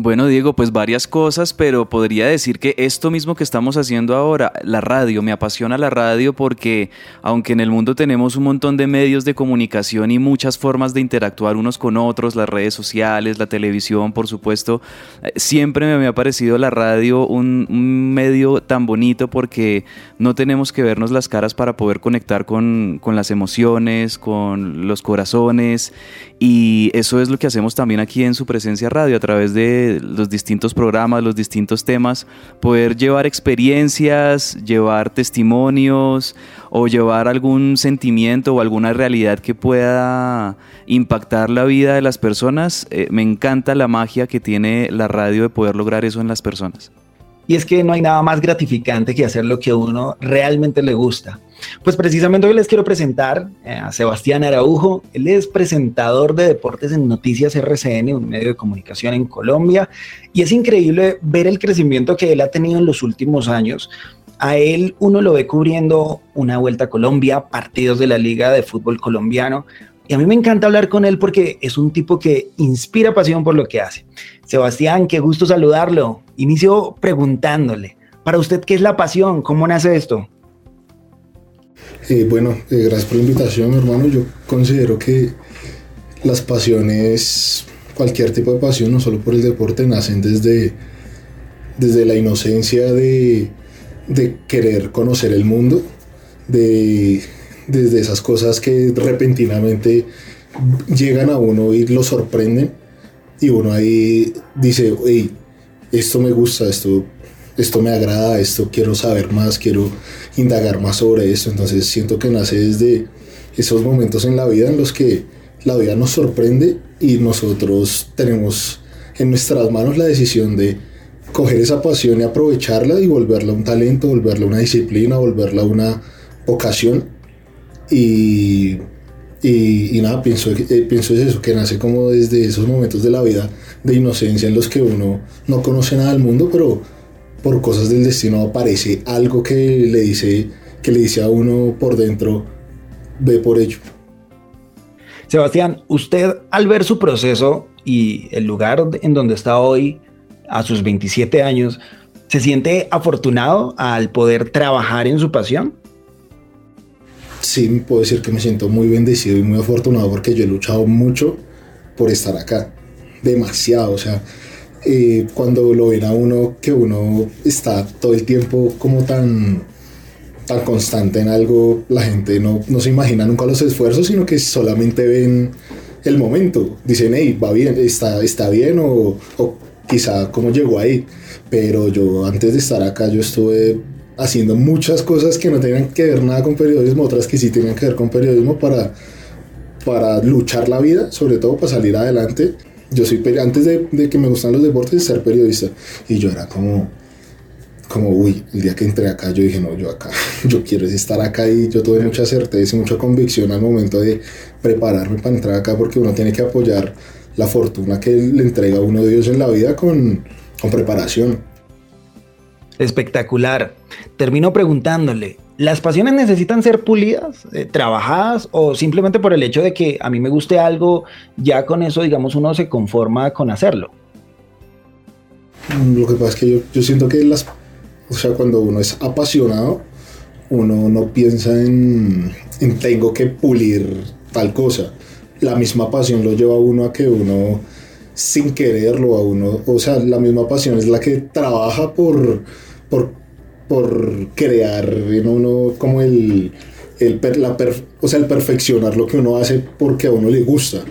Bueno, Diego, pues varias cosas, pero podría decir que esto mismo que estamos haciendo ahora, la radio, me apasiona la radio porque aunque en el mundo tenemos un montón de medios de comunicación y muchas formas de interactuar unos con otros, las redes sociales, la televisión, por supuesto, eh, siempre me ha parecido la radio un, un medio tan bonito porque no tenemos que vernos las caras para poder conectar con, con las emociones, con los corazones y eso es lo que hacemos también aquí en su presencia radio a través de los distintos programas, los distintos temas, poder llevar experiencias, llevar testimonios o llevar algún sentimiento o alguna realidad que pueda impactar la vida de las personas. Eh, me encanta la magia que tiene la radio de poder lograr eso en las personas. Y es que no hay nada más gratificante que hacer lo que a uno realmente le gusta. Pues precisamente hoy les quiero presentar eh, a Sebastián Araujo. Él es presentador de deportes en Noticias RCN, un medio de comunicación en Colombia. Y es increíble ver el crecimiento que él ha tenido en los últimos años. A él uno lo ve cubriendo una vuelta a Colombia, partidos de la Liga de Fútbol Colombiano, y a mí me encanta hablar con él porque es un tipo que inspira pasión por lo que hace. Sebastián, qué gusto saludarlo. Inicio preguntándole, para usted, ¿qué es la pasión? ¿Cómo nace esto? Eh, bueno, eh, gracias por la invitación, hermano. Yo considero que las pasiones, cualquier tipo de pasión, no solo por el deporte, nacen desde, desde la inocencia de, de querer conocer el mundo, de desde esas cosas que repentinamente llegan a uno y lo sorprenden y uno ahí dice, hey, esto me gusta, esto, esto me agrada, esto quiero saber más, quiero indagar más sobre esto, entonces siento que nace desde esos momentos en la vida en los que la vida nos sorprende y nosotros tenemos en nuestras manos la decisión de coger esa pasión y aprovecharla y volverla un talento, volverla una disciplina, volverla una vocación. Y, y, nada, pienso, eh, pienso es eso, que nace como desde esos momentos de la vida de inocencia en los que uno no conoce nada del mundo, pero por cosas del destino aparece algo que le dice, que le dice a uno por dentro, ve por ello. Sebastián, usted al ver su proceso y el lugar en donde está hoy, a sus 27 años, ¿se siente afortunado al poder trabajar en su pasión? Sí, puedo decir que me siento muy bendecido y muy afortunado porque yo he luchado mucho por estar acá. Demasiado, o sea, eh, cuando lo ven a uno, que uno está todo el tiempo como tan, tan constante en algo, la gente no, no se imagina nunca los esfuerzos, sino que solamente ven el momento. Dicen, hey, va bien, está, está bien o, o quizá cómo llegó ahí. Pero yo antes de estar acá, yo estuve haciendo muchas cosas que no tenían que ver nada con periodismo, otras que sí tenían que ver con periodismo para, para luchar la vida, sobre todo para salir adelante. Yo soy, antes de, que me gustan los deportes, ser periodista. Y yo era como, como, uy, el día que entré acá, yo dije, no, yo acá, [LAUGHS] yo quiero estar acá y yo tuve mucha certeza y mucha convicción al momento de prepararme para entrar acá porque uno tiene que apoyar la fortuna que le entrega a uno de Dios en la vida con, con preparación. Espectacular. Termino preguntándole, ¿las pasiones necesitan ser pulidas, eh, trabajadas o simplemente por el hecho de que a mí me guste algo, ya con eso, digamos, uno se conforma con hacerlo? Lo que pasa es que yo, yo siento que las, o sea, cuando uno es apasionado, uno no piensa en, en tengo que pulir tal cosa. La misma pasión lo lleva a uno a que uno sin quererlo a uno, o sea, la misma pasión es la que trabaja por, por, por crear en uno como el, el, la o sea, el perfeccionar lo que uno hace porque a uno le gusta.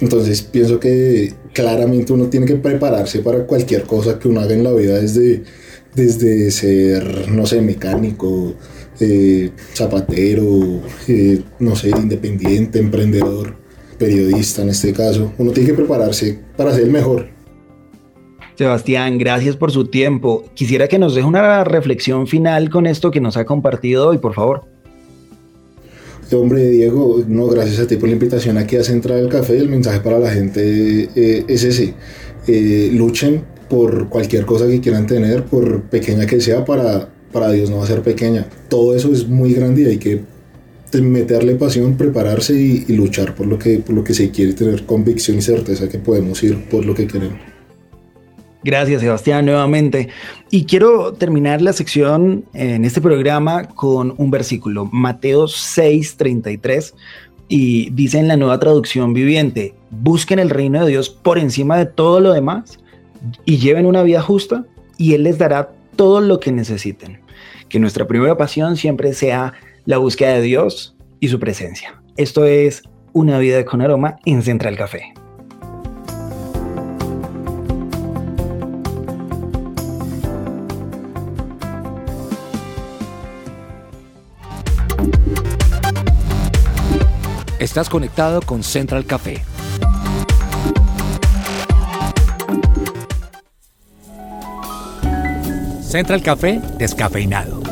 Entonces pienso que claramente uno tiene que prepararse para cualquier cosa que uno haga en la vida desde, desde ser, no sé, mecánico, eh, zapatero, eh, no sé, independiente, emprendedor, periodista en este caso. Uno tiene que prepararse para ser el mejor. Sebastián, gracias por su tiempo. Quisiera que nos deje una reflexión final con esto que nos ha compartido hoy, por favor. Hombre, Diego, no, gracias a ti por la invitación aquí a Central del Café. El mensaje para la gente eh, es ese. Eh, luchen por cualquier cosa que quieran tener, por pequeña que sea, para, para Dios no va a ser pequeña. Todo eso es muy grande y hay que meterle pasión, prepararse y, y luchar por lo, que, por lo que se quiere, tener convicción y certeza que podemos ir por lo que queremos. Gracias, Sebastián, nuevamente. Y quiero terminar la sección en este programa con un versículo, Mateo 6:33, y dice en la nueva traducción viviente, busquen el reino de Dios por encima de todo lo demás y lleven una vida justa y Él les dará todo lo que necesiten. Que nuestra primera pasión siempre sea la búsqueda de Dios y su presencia. Esto es Una vida con aroma en Central Café. Estás conectado con Central Café. Central Café descafeinado.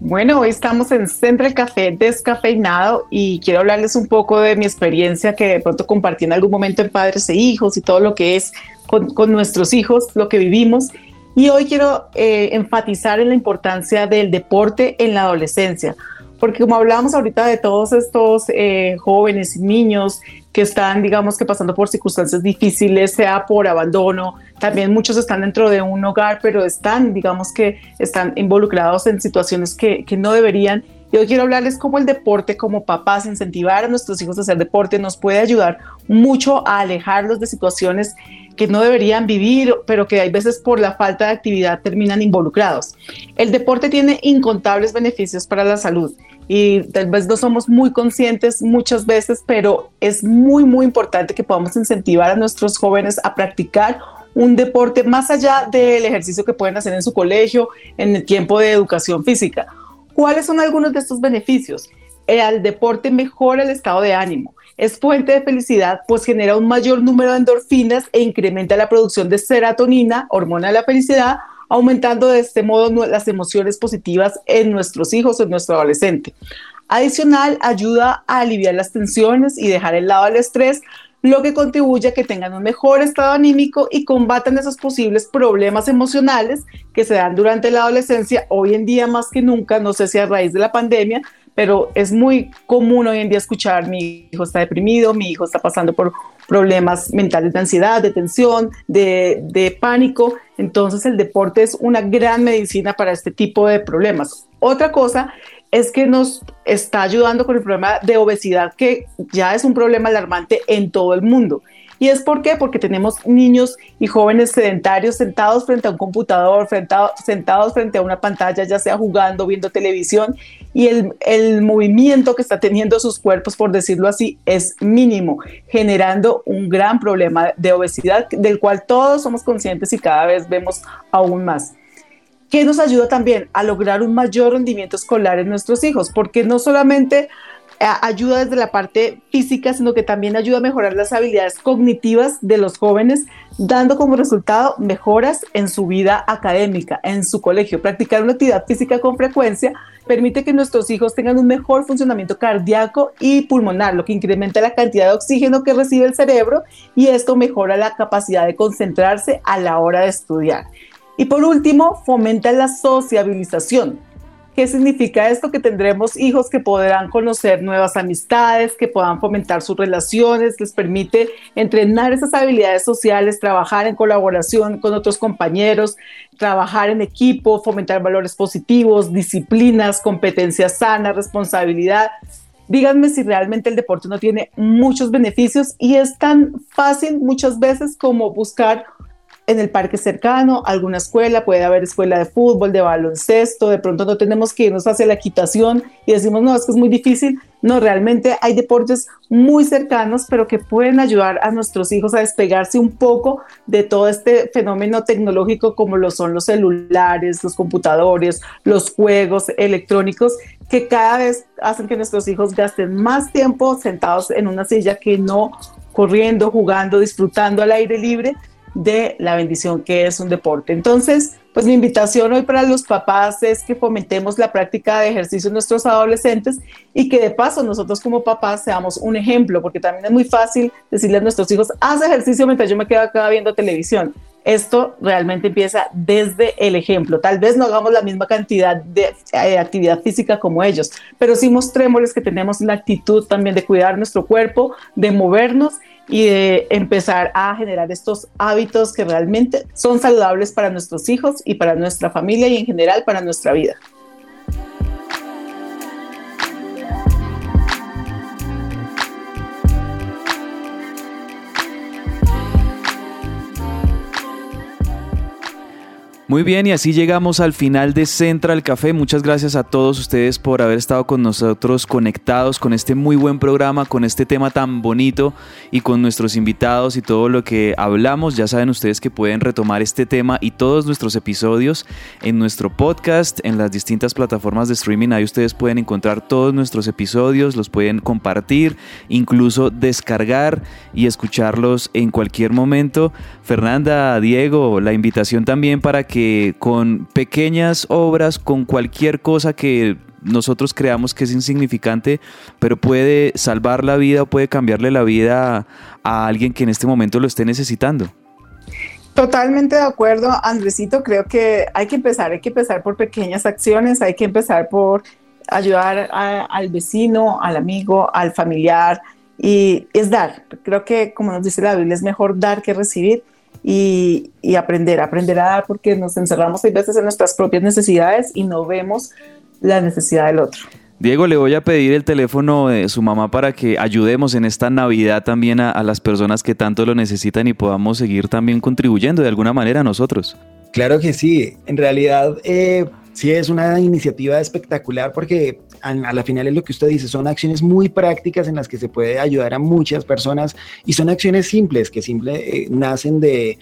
Bueno, hoy estamos en Central Café descafeinado y quiero hablarles un poco de mi experiencia que de pronto compartí en algún momento en Padres e Hijos y todo lo que es con, con nuestros hijos, lo que vivimos y hoy quiero eh, enfatizar en la importancia del deporte en la adolescencia, porque como hablábamos ahorita de todos estos eh, jóvenes y niños que están, digamos que pasando por circunstancias difíciles, sea por abandono, también muchos están dentro de un hogar, pero están, digamos que están involucrados en situaciones que, que no deberían. Y hoy quiero hablarles cómo el deporte, como papás, incentivar a nuestros hijos a hacer deporte nos puede ayudar mucho a alejarlos de situaciones que no deberían vivir, pero que hay veces por la falta de actividad terminan involucrados. El deporte tiene incontables beneficios para la salud y tal vez no somos muy conscientes muchas veces, pero es muy, muy importante que podamos incentivar a nuestros jóvenes a practicar un deporte más allá del ejercicio que pueden hacer en su colegio, en el tiempo de educación física. ¿Cuáles son algunos de estos beneficios? El deporte mejora el estado de ánimo, es fuente de felicidad, pues genera un mayor número de endorfinas e incrementa la producción de serotonina, hormona de la felicidad, aumentando de este modo las emociones positivas en nuestros hijos o en nuestro adolescente. Adicional, ayuda a aliviar las tensiones y dejar el lado el estrés, lo que contribuye a que tengan un mejor estado anímico y combatan esos posibles problemas emocionales que se dan durante la adolescencia, hoy en día más que nunca, no sé si a raíz de la pandemia, pero es muy común hoy en día escuchar mi hijo está deprimido, mi hijo está pasando por problemas mentales de ansiedad, de tensión, de, de pánico. Entonces el deporte es una gran medicina para este tipo de problemas. Otra cosa es que nos está ayudando con el problema de obesidad, que ya es un problema alarmante en todo el mundo. ¿Y es por qué? Porque tenemos niños y jóvenes sedentarios sentados frente a un computador, sentados frente a una pantalla, ya sea jugando, viendo televisión, y el, el movimiento que está teniendo sus cuerpos, por decirlo así, es mínimo, generando un gran problema de obesidad del cual todos somos conscientes y cada vez vemos aún más que nos ayuda también a lograr un mayor rendimiento escolar en nuestros hijos, porque no solamente eh, ayuda desde la parte física, sino que también ayuda a mejorar las habilidades cognitivas de los jóvenes, dando como resultado mejoras en su vida académica, en su colegio. Practicar una actividad física con frecuencia permite que nuestros hijos tengan un mejor funcionamiento cardíaco y pulmonar, lo que incrementa la cantidad de oxígeno que recibe el cerebro y esto mejora la capacidad de concentrarse a la hora de estudiar. Y por último, fomenta la sociabilización. ¿Qué significa esto? Que tendremos hijos que podrán conocer nuevas amistades, que puedan fomentar sus relaciones, les permite entrenar esas habilidades sociales, trabajar en colaboración con otros compañeros, trabajar en equipo, fomentar valores positivos, disciplinas, competencias sanas, responsabilidad. Díganme si realmente el deporte no tiene muchos beneficios y es tan fácil muchas veces como buscar en el parque cercano, alguna escuela, puede haber escuela de fútbol, de baloncesto, de pronto no tenemos que irnos hacia la equitación y decimos, no, es que es muy difícil. No, realmente hay deportes muy cercanos, pero que pueden ayudar a nuestros hijos a despegarse un poco de todo este fenómeno tecnológico como lo son los celulares, los computadores, los juegos electrónicos, que cada vez hacen que nuestros hijos gasten más tiempo sentados en una silla que no corriendo, jugando, disfrutando al aire libre de la bendición que es un deporte. Entonces, pues mi invitación hoy para los papás es que fomentemos la práctica de ejercicio en nuestros adolescentes y que de paso nosotros como papás seamos un ejemplo, porque también es muy fácil decirle a nuestros hijos, haz ejercicio mientras yo me quedo acá viendo televisión. Esto realmente empieza desde el ejemplo. Tal vez no hagamos la misma cantidad de eh, actividad física como ellos, pero sí mostrémosles que tenemos la actitud también de cuidar nuestro cuerpo, de movernos y de empezar a generar estos hábitos que realmente son saludables para nuestros hijos y para nuestra familia y en general para nuestra vida. Muy bien, y así llegamos al final de Central Café. Muchas gracias a todos ustedes por haber estado con nosotros conectados con este muy buen programa, con este tema tan bonito y con nuestros invitados y todo lo que hablamos. Ya saben ustedes que pueden retomar este tema y todos nuestros episodios en nuestro podcast, en las distintas plataformas de streaming. Ahí ustedes pueden encontrar todos nuestros episodios, los pueden compartir, incluso descargar y escucharlos en cualquier momento. Fernanda, Diego, la invitación también para que que con pequeñas obras, con cualquier cosa que nosotros creamos que es insignificante, pero puede salvar la vida o puede cambiarle la vida a, alguien que en este momento lo esté necesitando. Totalmente de acuerdo, Andresito. Creo que hay que empezar, hay que empezar por pequeñas acciones, hay que empezar por ayudar al vecino, al amigo, al familiar y es dar. Creo que, como nos dice la Biblia, es mejor dar que recibir y, aprender, aprender a dar porque nos encerramos a veces en nuestras propias necesidades y no vemos la necesidad del otro. Diego, le voy a pedir el teléfono de su mamá para que ayudemos en esta Navidad también a, las personas que tanto lo necesitan y podamos seguir también contribuyendo de alguna manera a nosotros. Claro que sí. En realidad, eh, sí es una iniciativa espectacular porque a, la final es lo que usted dice, son acciones muy prácticas en las que se puede ayudar a muchas personas y son acciones simples que simple, eh, nacen de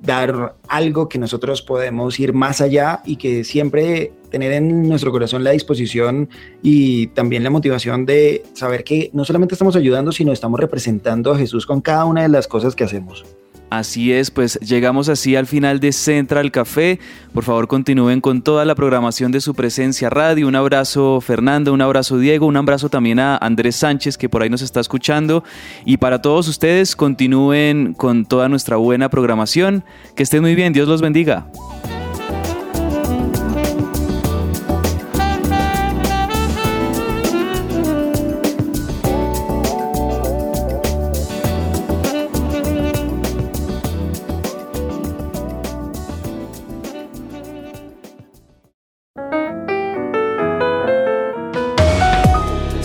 dar algo que nosotros podemos ir más allá y que siempre tener en nuestro corazón la disposición y también la motivación de saber que no solamente estamos ayudando, sino estamos representando a Jesús con cada una de las cosas que hacemos. Así es, pues llegamos así al final de Central Café. Por favor, continúen con toda la programación de su presencia radio. Un abrazo Fernando, un abrazo Diego, un abrazo también a Andrés Sánchez que por ahí nos está escuchando. Y para todos ustedes, continúen con toda nuestra buena programación. Que estén muy bien, Dios los bendiga.